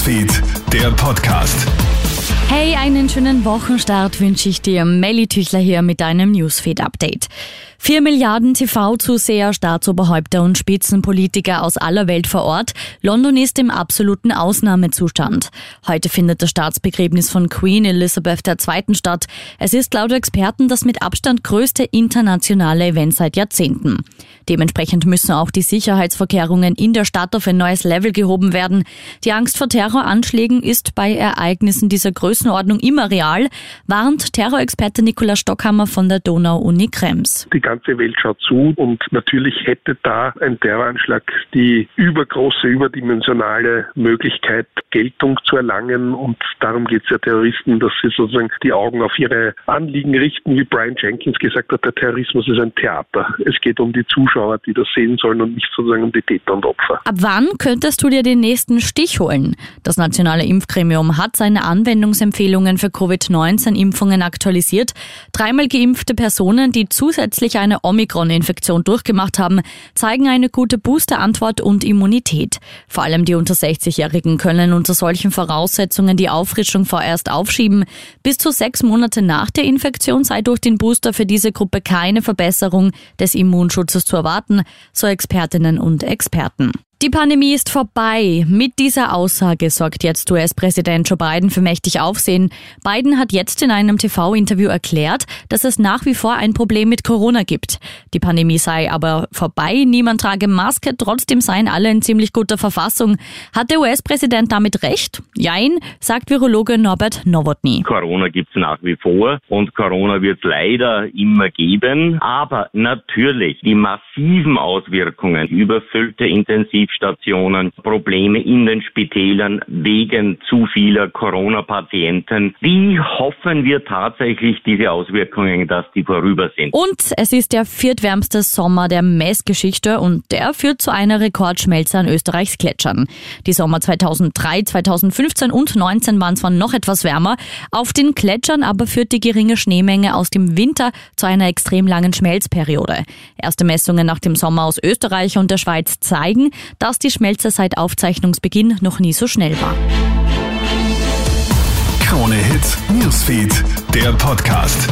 Newsfeed, der Podcast. Hey, einen schönen Wochenstart wünsche ich dir. Melly Tüchler hier mit deinem Newsfeed-Update. Vier Milliarden TV-Zuseher, Staatsoberhäupter und Spitzenpolitiker aus aller Welt vor Ort. London ist im absoluten Ausnahmezustand. Heute findet das Staatsbegräbnis von Queen Elizabeth II. statt. Es ist laut Experten das mit Abstand größte internationale Event seit Jahrzehnten. Dementsprechend müssen auch die Sicherheitsvorkehrungen in der Stadt auf ein neues Level gehoben werden. Die Angst vor Terroranschlägen ist bei Ereignissen dieser Größenordnung immer real, warnt Terrorexperte Nikolaus Stockhammer von der Donau-Uni Krems ganze Welt schaut zu und natürlich hätte da ein Terroranschlag die übergroße, überdimensionale Möglichkeit, Geltung zu erlangen und darum geht es ja Terroristen, dass sie sozusagen die Augen auf ihre Anliegen richten, wie Brian Jenkins gesagt hat, der Terrorismus ist ein Theater. Es geht um die Zuschauer, die das sehen sollen und nicht sozusagen um die Täter und Opfer. Ab wann könntest du dir den nächsten Stich holen? Das nationale Impfgremium hat seine Anwendungsempfehlungen für Covid-19-Impfungen aktualisiert. Dreimal geimpfte Personen, die zusätzlich eine Omikron-Infektion durchgemacht haben, zeigen eine gute Booster-Antwort und Immunität. Vor allem die unter 60-Jährigen können unter solchen Voraussetzungen die Auffrischung vorerst aufschieben. Bis zu sechs Monate nach der Infektion sei durch den Booster für diese Gruppe keine Verbesserung des Immunschutzes zu erwarten, so Expertinnen und Experten. Die Pandemie ist vorbei. Mit dieser Aussage sorgt jetzt US-Präsident Joe Biden für mächtig Aufsehen. Biden hat jetzt in einem TV-Interview erklärt, dass es nach wie vor ein Problem mit Corona gibt. Die Pandemie sei aber vorbei, niemand trage Maske, trotzdem seien alle in ziemlich guter Verfassung. Hat der US-Präsident damit recht? Jein, sagt Virologe Norbert Nowotny. Corona gibt es nach wie vor und Corona wird leider immer geben. Aber natürlich die massiven Auswirkungen, überfüllte Intensiv Intensivstationen, Probleme in den Spitälern wegen zu vieler Corona-Patienten. Wie hoffen wir tatsächlich diese Auswirkungen, dass die vorüber sind? Und es ist der viertwärmste Sommer der Messgeschichte und der führt zu einer Rekordschmelze an Österreichs Gletschern. Die Sommer 2003, 2015 und 2019 waren zwar noch etwas wärmer, auf den Gletschern aber führt die geringe Schneemenge aus dem Winter zu einer extrem langen Schmelzperiode. Erste Messungen nach dem Sommer aus Österreich und der Schweiz zeigen, dass die Schmelze seit Aufzeichnungsbeginn noch nie so schnell war. Krone Hits, Newsfeed, der Podcast.